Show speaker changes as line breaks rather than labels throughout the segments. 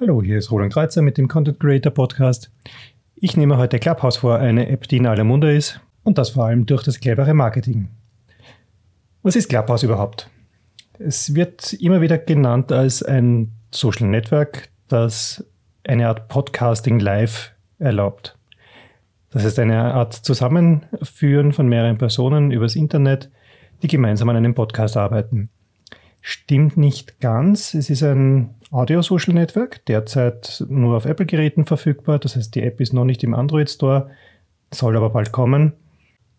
Hallo, hier ist Roland Kreuzer mit dem Content Creator Podcast. Ich nehme heute Clubhouse vor, eine App, die in aller Munde ist und das vor allem durch das clevere Marketing. Was ist Clubhouse überhaupt? Es wird immer wieder genannt als ein Social Network, das eine Art Podcasting live erlaubt. Das heißt eine Art Zusammenführen von mehreren Personen übers Internet, die gemeinsam an einem Podcast arbeiten. Stimmt nicht ganz. Es ist ein Audio-Social Network, derzeit nur auf Apple-Geräten verfügbar. Das heißt, die App ist noch nicht im Android Store, soll aber bald kommen.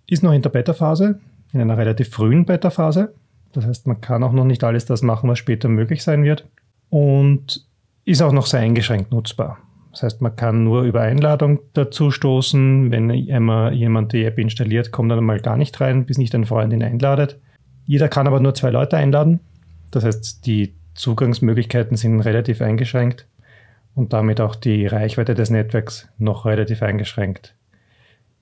Ist noch in der Beta-Phase, in einer relativ frühen Beta-Phase. Das heißt, man kann auch noch nicht alles das machen, was später möglich sein wird. Und ist auch noch sehr eingeschränkt nutzbar. Das heißt, man kann nur über Einladung dazu stoßen. Wenn einmal jemand die App installiert, kommt dann mal gar nicht rein, bis nicht ein Freund ihn einladet. Jeder kann aber nur zwei Leute einladen. Das heißt, die Zugangsmöglichkeiten sind relativ eingeschränkt und damit auch die Reichweite des Netzwerks noch relativ eingeschränkt.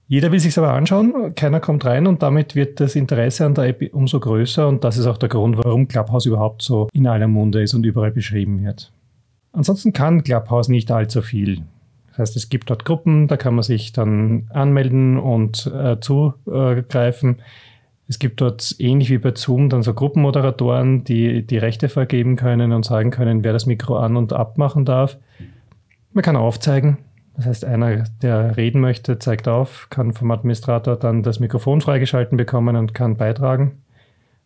Jeder will sich aber anschauen, keiner kommt rein und damit wird das Interesse an der App umso größer und das ist auch der Grund, warum Clubhouse überhaupt so in aller Munde ist und überall beschrieben wird. Ansonsten kann Clubhouse nicht allzu viel. Das heißt, es gibt dort Gruppen, da kann man sich dann anmelden und äh, zugreifen. Es gibt dort ähnlich wie bei Zoom dann so Gruppenmoderatoren, die die Rechte vergeben können und sagen können, wer das Mikro an- und abmachen darf. Man kann aufzeigen. Das heißt, einer, der reden möchte, zeigt auf, kann vom Administrator dann das Mikrofon freigeschalten bekommen und kann beitragen.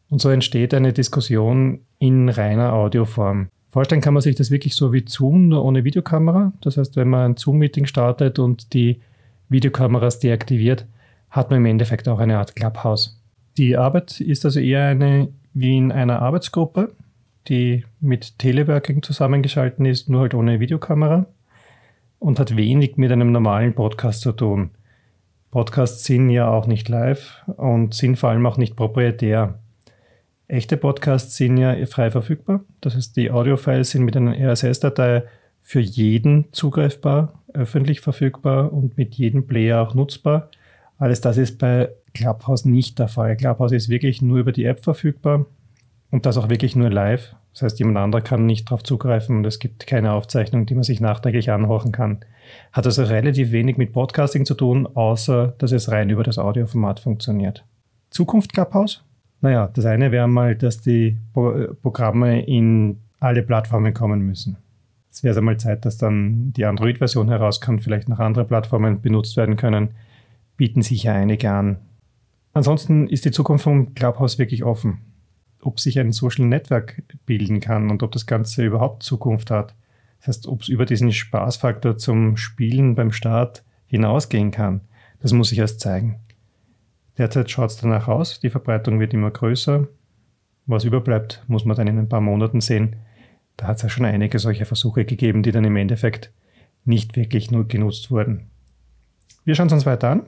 Und so entsteht eine Diskussion in reiner Audioform. Vorstellen kann man sich das wirklich so wie Zoom, nur ohne Videokamera. Das heißt, wenn man ein Zoom-Meeting startet und die Videokameras deaktiviert, hat man im Endeffekt auch eine Art Clubhouse. Die Arbeit ist also eher eine wie in einer Arbeitsgruppe, die mit Teleworking zusammengeschalten ist, nur halt ohne Videokamera und hat wenig mit einem normalen Podcast zu tun. Podcasts sind ja auch nicht live und sind vor allem auch nicht proprietär. Echte Podcasts sind ja frei verfügbar. Das heißt, die Audiofiles sind mit einer RSS-Datei für jeden zugreifbar, öffentlich verfügbar und mit jedem Player auch nutzbar. Alles das ist bei Clubhouse nicht der Fall. Clubhouse ist wirklich nur über die App verfügbar und das auch wirklich nur live. Das heißt, jemand anderer kann nicht darauf zugreifen und es gibt keine Aufzeichnung, die man sich nachträglich anhören kann. Hat also relativ wenig mit Podcasting zu tun, außer dass es rein über das Audioformat funktioniert. Zukunft Clubhouse? Naja, das eine wäre mal, dass die Programme in alle Plattformen kommen müssen. Es wäre einmal Zeit, dass dann die Android-Version herauskommt, vielleicht noch andere Plattformen benutzt werden können. Bieten sich ja einige an. Ansonsten ist die Zukunft vom Clubhouse wirklich offen. Ob sich ein Social Network bilden kann und ob das Ganze überhaupt Zukunft hat. Das heißt, ob es über diesen Spaßfaktor zum Spielen beim Start hinausgehen kann, das muss sich erst zeigen. Derzeit schaut es danach aus, die Verbreitung wird immer größer. Was überbleibt, muss man dann in ein paar Monaten sehen. Da hat es ja schon einige solcher Versuche gegeben, die dann im Endeffekt nicht wirklich nur genutzt wurden. Wir schauen es uns weiter an.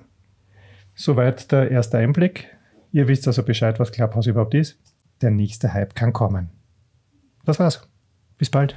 Soweit der erste Einblick. Ihr wisst also Bescheid, was Clubhouse überhaupt ist. Der nächste Hype kann kommen. Das war's. Bis bald.